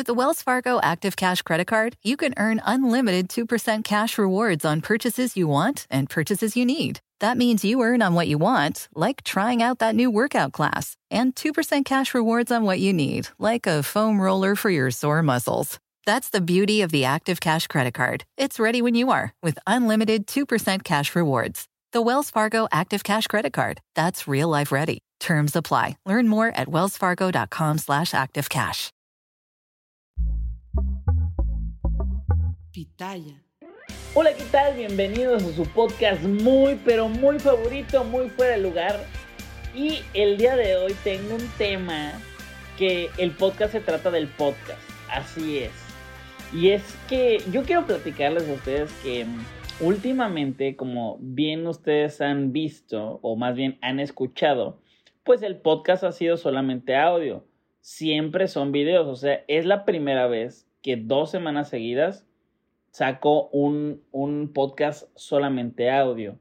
With the Wells Fargo Active Cash Credit Card, you can earn unlimited 2% cash rewards on purchases you want and purchases you need. That means you earn on what you want, like trying out that new workout class, and 2% cash rewards on what you need, like a foam roller for your sore muscles. That's the beauty of the Active Cash Credit Card. It's ready when you are with unlimited 2% cash rewards. The Wells Fargo Active Cash Credit Card. That's real life ready. Terms apply. Learn more at wellsfargo.com slash activecash. Hola, ¿qué tal? Bienvenidos a su podcast muy, pero muy favorito, muy fuera de lugar. Y el día de hoy tengo un tema que el podcast se trata del podcast. Así es. Y es que yo quiero platicarles a ustedes que últimamente, como bien ustedes han visto, o más bien han escuchado, pues el podcast ha sido solamente audio. Siempre son videos. O sea, es la primera vez que dos semanas seguidas saco un, un podcast solamente audio.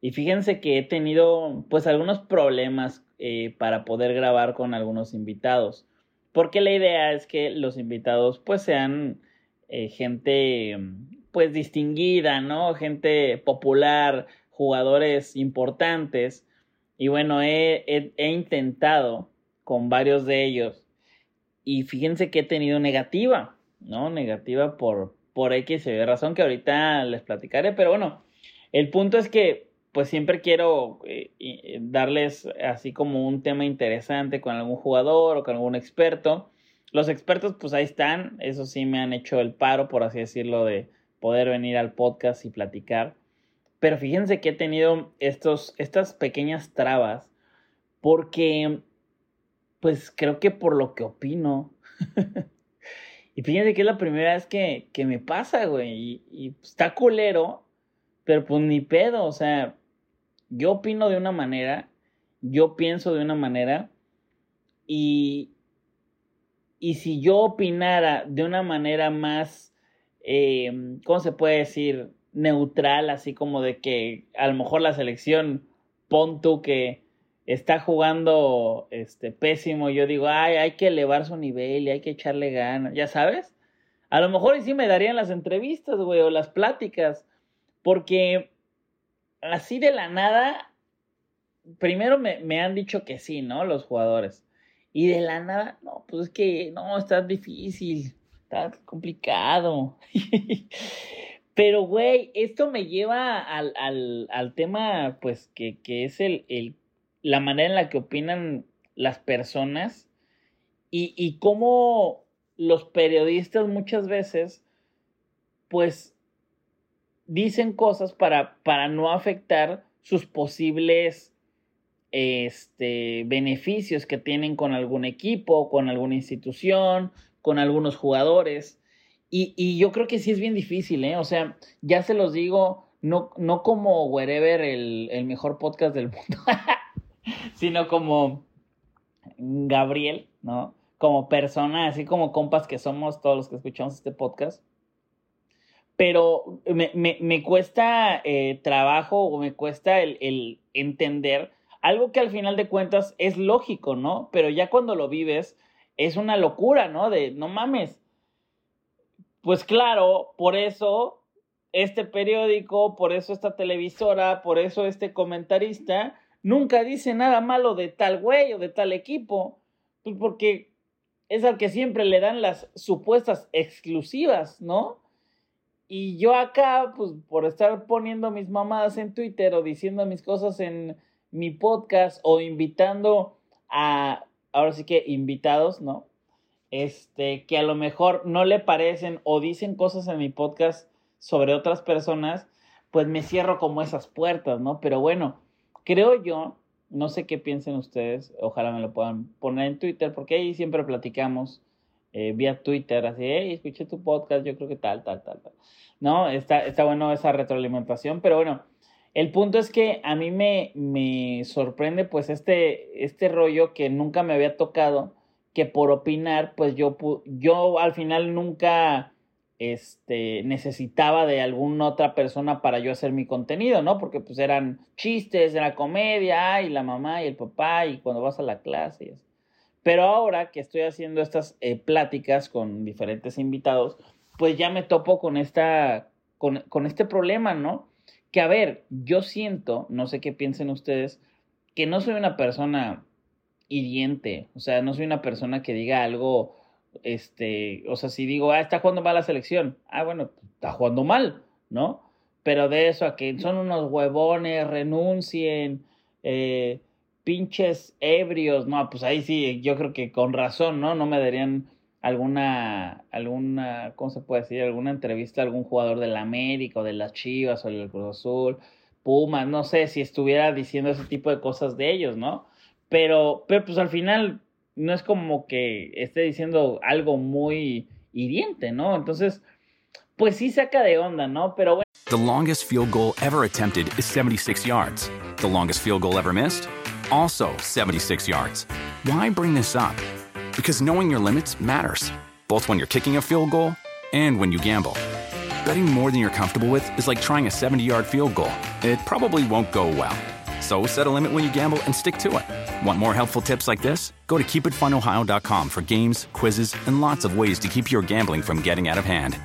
Y fíjense que he tenido pues algunos problemas eh, para poder grabar con algunos invitados. Porque la idea es que los invitados pues sean eh, gente pues distinguida, ¿no? Gente popular, jugadores importantes. Y bueno, he, he, he intentado con varios de ellos. Y fíjense que he tenido negativa, ¿no? Negativa por, por X y razón que ahorita les platicaré, pero bueno, el punto es que pues siempre quiero eh, darles así como un tema interesante con algún jugador o con algún experto. Los expertos pues ahí están, eso sí me han hecho el paro, por así decirlo, de poder venir al podcast y platicar. Pero fíjense que he tenido estos, estas pequeñas trabas porque pues creo que por lo que opino Y fíjense que es la primera vez que, que me pasa, güey. Y, está culero, pero pues ni pedo. O sea, yo opino de una manera, yo pienso de una manera. Y, y si yo opinara de una manera más, eh, ¿cómo se puede decir? Neutral, así como de que a lo mejor la selección, pon tú que está jugando este pésimo, yo digo, ay, hay que elevar su nivel y hay que echarle ganas, ya sabes. A lo mejor y sí me darían las entrevistas, güey, o las pláticas, porque así de la nada, primero me, me, han dicho que sí, ¿no? Los jugadores. Y de la nada, no, pues es que no, está difícil, está complicado. Pero, güey, esto me lleva al, al, al tema, pues, que, que es el, el la manera en la que opinan las personas y, y cómo los periodistas muchas veces, pues, dicen cosas para, para no afectar sus posibles este, beneficios que tienen con algún equipo, con alguna institución, con algunos jugadores. Y, y, yo creo que sí es bien difícil, ¿eh? O sea, ya se los digo, no, no como Wherever, el, el mejor podcast del mundo. sino como Gabriel, ¿no? Como persona, así como compas que somos todos los que escuchamos este podcast. Pero me, me, me cuesta eh, trabajo o me cuesta el, el entender algo que al final de cuentas es lógico, ¿no? Pero ya cuando lo vives es una locura, ¿no? De no mames. Pues claro, por eso este periódico, por eso esta televisora, por eso este comentarista nunca dice nada malo de tal güey o de tal equipo, pues porque es al que siempre le dan las supuestas exclusivas, ¿no? Y yo acá, pues por estar poniendo mis mamadas en Twitter o diciendo mis cosas en mi podcast o invitando a, ahora sí que invitados, ¿no? Este, que a lo mejor no le parecen o dicen cosas en mi podcast sobre otras personas, pues me cierro como esas puertas, ¿no? Pero bueno, creo yo, no sé qué piensen ustedes, ojalá me lo puedan poner en Twitter, porque ahí siempre platicamos eh, vía Twitter, así, hey, escuché tu podcast, yo creo que tal, tal, tal, tal. No, está, está bueno esa retroalimentación, pero bueno, el punto es que a mí me, me sorprende pues este, este rollo que nunca me había tocado, que por opinar, pues yo, yo al final nunca este, necesitaba de alguna otra persona para yo hacer mi contenido, ¿no? Porque pues eran chistes, era comedia, y la mamá y el papá, y cuando vas a la clase. Pero ahora que estoy haciendo estas eh, pláticas con diferentes invitados, pues ya me topo con esta, con, con este problema, ¿no? Que a ver, yo siento, no sé qué piensen ustedes, que no soy una persona hiriente, o sea, no soy una persona que diga algo, este, o sea, si digo, ah, está jugando mal la selección, ah, bueno, está jugando mal, ¿no? Pero de eso a que son unos huevones, renuncien, eh, pinches ebrios, no, pues ahí sí, yo creo que con razón, ¿no? No me darían alguna, alguna, ¿cómo se puede decir? Alguna entrevista a algún jugador del América o de las Chivas o del Cruz Azul, Pumas, no sé si estuviera diciendo ese tipo de cosas de ellos, ¿no? Pero, pero pues al final no es como que esté diciendo algo muy hiriente, ¿no? Entonces, pues sí saca de onda, ¿no? Pero bueno. The longest field goal ever attempted is 76 yards. The longest field goal ever missed? Also 76 yards. Why bring this up? Because knowing your limits matters, both when you're kicking a field goal and when you gamble. Betting more than you're comfortable with is like trying a 70 yard field goal. It probably won't go well. So set a limit when you gamble and stick to it. Want more helpful tips like this? Go to keepitfunohio.com for games, quizzes, and lots of ways to keep your gambling from getting out of hand.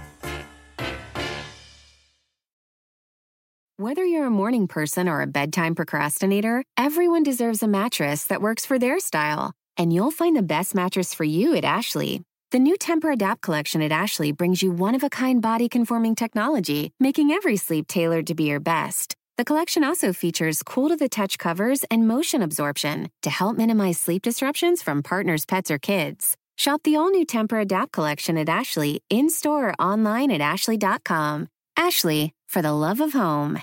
Whether you're a morning person or a bedtime procrastinator, everyone deserves a mattress that works for their style. And you'll find the best mattress for you at Ashley. The new Temper Adapt collection at Ashley brings you one of a kind body conforming technology, making every sleep tailored to be your best. The collection also features cool to the touch covers and motion absorption to help minimize sleep disruptions from partners, pets, or kids. Shop the all new Temper Adapt collection at Ashley in store or online at ashley.com. Ashley, for the love of home.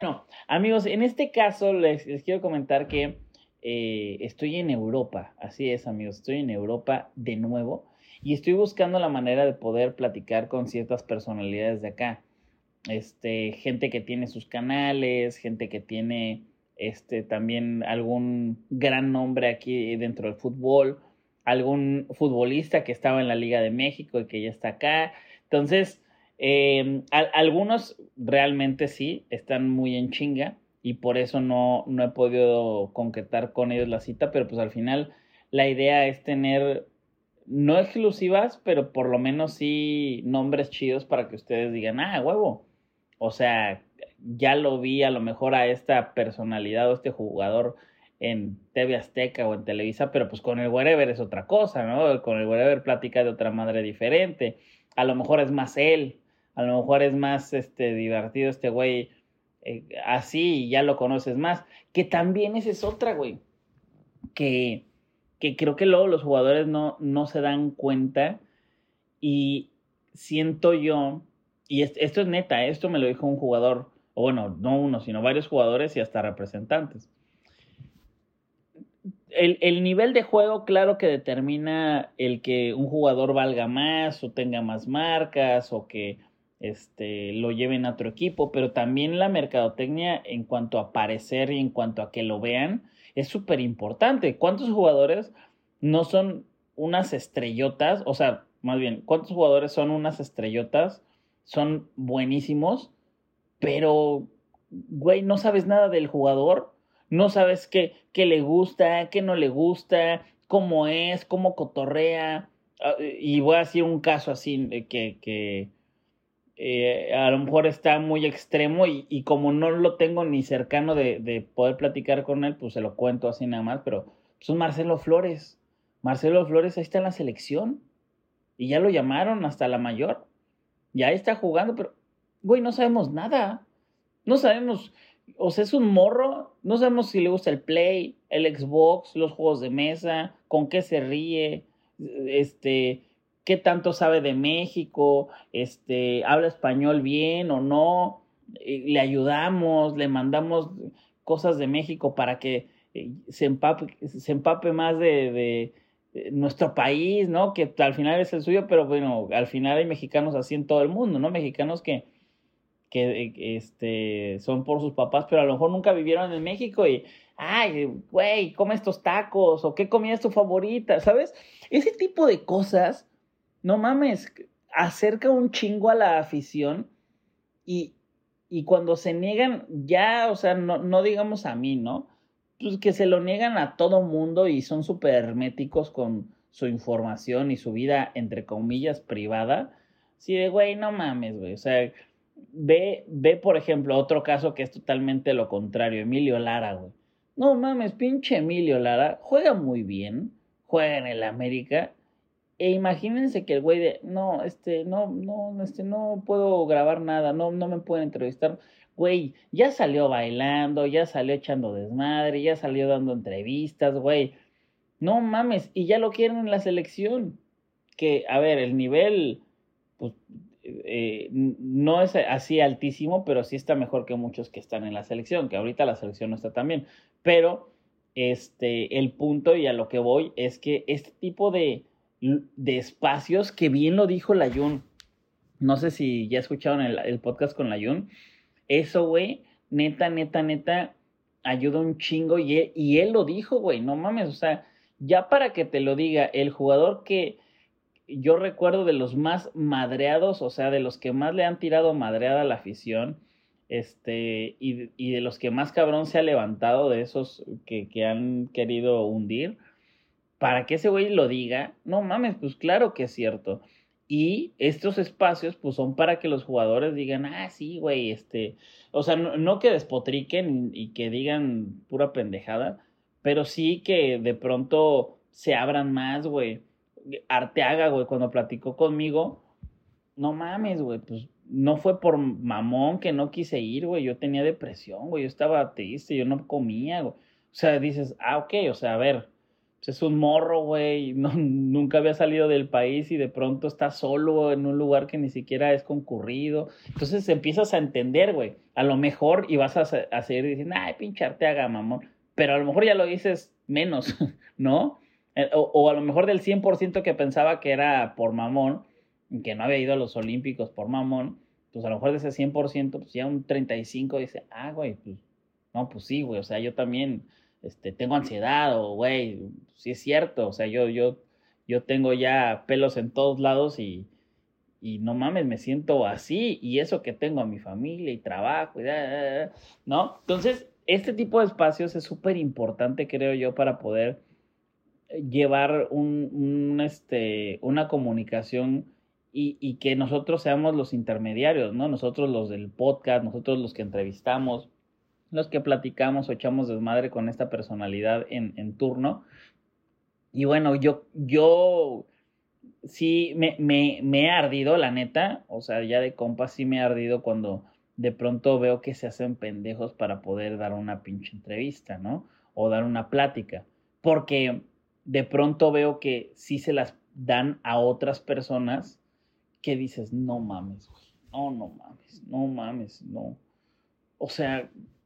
No, amigos, en este caso les, les quiero comentar que eh, estoy en Europa. Así es, amigos, estoy en Europa de nuevo y estoy buscando la manera de poder platicar con ciertas personalidades de acá. Este, gente que tiene sus canales, gente que tiene este también algún gran nombre aquí dentro del fútbol, algún futbolista que estaba en la Liga de México y que ya está acá. Entonces, eh, algunos realmente sí están muy en chinga y por eso no, no he podido concretar con ellos la cita, pero pues al final la idea es tener no exclusivas, pero por lo menos sí nombres chidos para que ustedes digan, ah, huevo. O sea, ya lo vi a lo mejor a esta personalidad o este jugador en TV Azteca o en Televisa, pero pues con el Wherever es otra cosa, ¿no? Con el Wherever platica de otra madre diferente. A lo mejor es más él, a lo mejor es más este divertido este güey eh, así ya lo conoces más. Que también esa es otra, güey. Que, que creo que luego los jugadores no, no se dan cuenta y siento yo, y esto es neta, esto me lo dijo un jugador, o bueno, no uno, sino varios jugadores y hasta representantes. El, el, nivel de juego, claro que determina el que un jugador valga más o tenga más marcas o que este, lo lleven a otro equipo, pero también la mercadotecnia en cuanto a aparecer y en cuanto a que lo vean es súper importante. ¿Cuántos jugadores no son unas estrellotas? O sea, más bien, ¿cuántos jugadores son unas estrellotas? Son buenísimos, pero, güey, no sabes nada del jugador, no sabes qué, le gusta, qué no le gusta, cómo es, cómo cotorrea. Ah, y voy a decir un caso así que, que eh, a lo mejor está muy extremo y, y, como no lo tengo ni cercano de, de, poder platicar con él, pues se lo cuento así nada más, pero pues es Marcelo Flores. Marcelo Flores ahí está en la selección y ya lo llamaron hasta la mayor. Y ahí está jugando, pero, güey, no sabemos nada. No sabemos, o sea, es un morro, no sabemos si le gusta el Play, el Xbox, los juegos de mesa, con qué se ríe, este, qué tanto sabe de México, este, habla español bien o no, le ayudamos, le mandamos cosas de México para que eh, se empape, se empape más de, eh, nuestro país, ¿no? Que al final es el suyo, pero bueno, al final hay mexicanos así en todo el mundo, ¿no? Mexicanos que, que este, son por sus papás, pero a lo mejor nunca vivieron en México y, ay, güey, come estos tacos o qué comida es tu favorita, ¿sabes? Ese tipo de cosas, no mames, acerca un chingo a la afición y, y cuando se niegan, ya, o sea, no, no digamos a mí, ¿no? Pues que se lo niegan a todo mundo y son súper herméticos con su información y su vida, entre comillas, privada. Sí, de güey, no mames, güey. O sea, ve, ve, por ejemplo, otro caso que es totalmente lo contrario, Emilio Lara, güey. No mames, pinche Emilio Lara, juega muy bien, juega en el América. E imagínense que el güey de, no, este, no, no, este, no puedo grabar nada, no, no me pueden entrevistar. Güey, ya salió bailando, ya salió echando desmadre, ya salió dando entrevistas, güey. No mames, y ya lo quieren en la selección. Que, a ver, el nivel, pues, eh, no es así altísimo, pero sí está mejor que muchos que están en la selección, que ahorita la selección no está tan bien. Pero este, el punto y a lo que voy es que este tipo de, de espacios, que bien lo dijo la Jun, no sé si ya escucharon el, podcast con la Jun, eso, güey, neta, neta, neta, ayuda un chingo y él, y él lo dijo, güey, no mames, o sea, ya para que te lo diga, el jugador que yo recuerdo de los más madreados, o sea, de los que más le han tirado madreada a la afición, este, y, y, de los que más cabrón se ha levantado, de esos que, que han querido hundir, para que ese güey lo diga, no mames, pues claro que es cierto. Y estos espacios, pues son para que los jugadores digan, ah, sí, güey, este, o sea, no, no que despotriquen y que digan pura pendejada, pero sí que de pronto se abran más, güey Arteaga, güey, cuando platicó conmigo, no mames, güey, pues no fue por mamón que no quise ir, güey, yo tenía depresión, güey, yo estaba triste, yo no comía, güey. O sea, dices, ah, ok, o sea, a ver, pues es un morro, güey, no, nunca había salido del país y de pronto está solo en un lugar que ni siquiera es concurrido. Entonces empiezas a entender, güey, a lo mejor y vas a, a seguir diciendo, ay, pinche Arteaga, mamón, pero a lo mejor ya lo dices menos, ¿no? Eh, o, a lo mejor del 100% que pensaba que era por mamón, que no había ido a los Olímpicos por mamón, pues a lo mejor de ese 100%, pues ya un 35 dice, ah, güey, pues, no, pues sí, güey, o sea, yo también este, tengo ansiedad, o güey, sí es cierto, o sea, yo, yo, yo tengo ya pelos en todos lados y, y no mames, me siento así, y eso que tengo a mi familia y trabajo, y ¿no? Entonces, este tipo de espacios es súper importante, creo yo, para poder llevar un, este, una comunicación y, y, que nosotros seamos los intermediarios, ¿no? Nosotros los del podcast, nosotros los que entrevistamos, los que platicamos o echamos desmadre con esta personalidad en, en turno. Y bueno, yo, yo sí me, me, me he ardido, la neta, o sea, ya de compas sí me he ardido cuando de pronto veo que se hacen pendejos para poder dar una pinche entrevista, ¿no? O dar una plática. Porque de pronto veo que sí se las dan a otras personas que dices, no mames, no, no mames, no mames, no. O sea...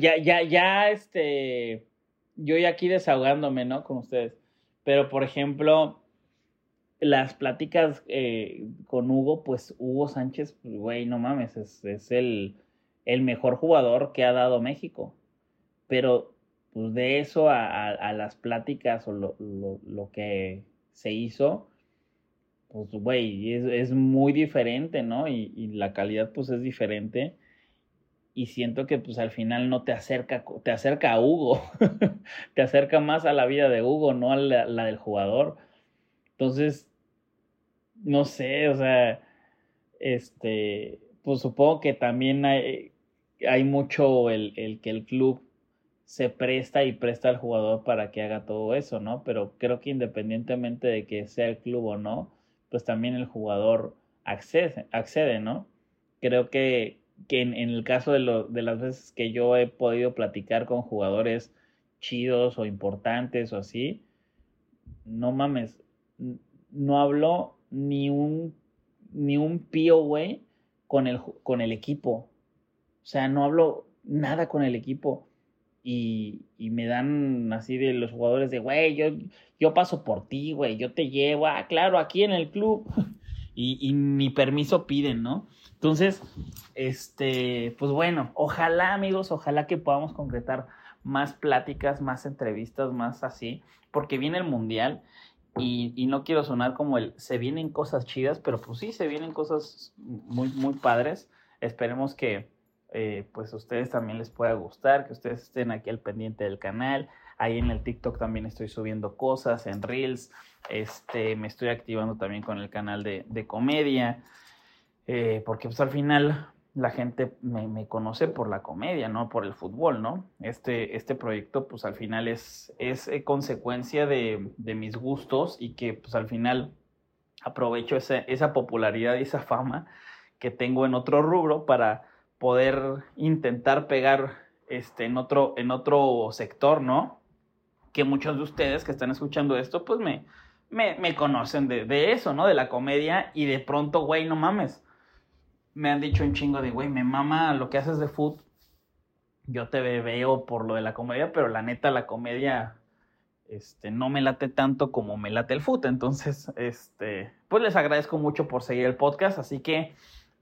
Ya, ya, ya, este. Yo ya aquí desahogándome, ¿no? Con ustedes. Pero, por ejemplo, las pláticas eh, con Hugo, pues Hugo Sánchez, güey, no mames, es, es el, el, mejor jugador que ha dado México. pero pues de eso a, las pláticas o lo, lo, que se hizo, pues güey, es, es, muy diferente, ¿no? Y, y, la calidad pues es diferente. Y siento que pues al final no te acerca, te acerca a Hugo, te acerca más a la vida de Hugo, no a la, del jugador. Entonces, no sé, o sea, este, pues supongo que también hay, hay mucho el, el, que el club se presta y presta al jugador para que haga todo eso, ¿no? Pero creo que independientemente de que sea el club o no, pues también el jugador accede, accede ¿no? Creo que, que en, el caso de, lo, de las veces que yo he podido platicar con jugadores chidos o importantes o así, no mames, no hablo ni un, ni un pío, güey, con el, con el equipo. O sea, no hablo nada con el equipo. Y, y me dan así de los jugadores de, güey, yo, yo paso por ti, güey, yo te llevo, ah, claro, aquí en el club. y, y ni permiso piden, ¿no? Entonces, este, pues bueno, ojalá, amigos, ojalá que podamos concretar más pláticas, más entrevistas, más así, porque viene el mundial y, no quiero sonar como el se vienen cosas chidas, pero pues sí, se vienen cosas muy, muy padres. Esperemos que eh, pues a ustedes también les pueda gustar, que ustedes estén aquí al pendiente del canal. Ahí en el TikTok también estoy subiendo cosas, en Reels. Este, me estoy activando también con el canal de, de comedia. Eh, porque pues al final la gente me, conoce por la comedia, no por el fútbol, ¿no? Este, este proyecto, pues al final es, es eh, consecuencia de, mis gustos y que pues al final aprovecho esa, esa popularidad y esa fama que tengo en otro rubro para poder intentar pegar este, en, otro, en otro sector, ¿no? Que muchos de ustedes que están escuchando esto, pues me, me, conocen de, de eso, ¿no? De la comedia y de pronto, güey, no mames me han dicho un chingo de, güey, me mama lo que haces de food. Yo te veo por lo de la comedia, pero la neta, la comedia este, no me late tanto como me late el food. Entonces, este, pues les agradezco mucho por seguir el podcast. Así que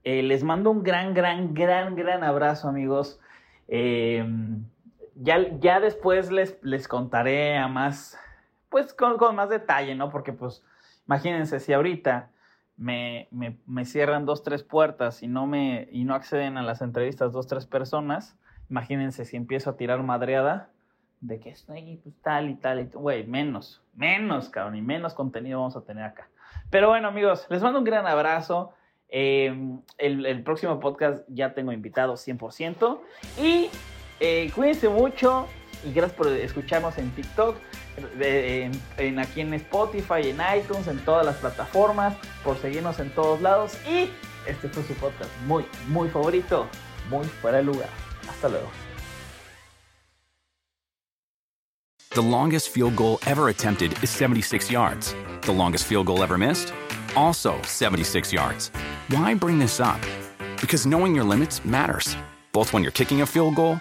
eh, les mando un gran, gran, gran, gran abrazo, amigos. Em, ya, ya después les, les contaré a más, pues con, con más detalle, ¿no? Porque, pues, imagínense si ahorita me, me, me, cierran dos, tres puertas y no, me, y no acceden a las entrevistas dos, tres personas, imagínense si empiezo a tirar madreada de que estoy pues tal y tal y güey, menos, menos, cabrón, y menos contenido vamos a tener acá. Pero bueno, amigos, les mando un gran abrazo. Em, el, el, próximo podcast ya tengo invitado 100%. Y eh, cuídense mucho y gracias por escucharnos en TikTok en, aquí en Spotify, en iTunes, en todas las plataformas, por seguirnos en todos lados. Y este fue su podcast muy, muy favorito, muy fuera de lugar. Hasta luego. The longest field goal ever attempted is 76 yards. The longest field goal ever missed? Also 76 yards. Why bring this up? Because knowing your limits matters, both when you're kicking a field goal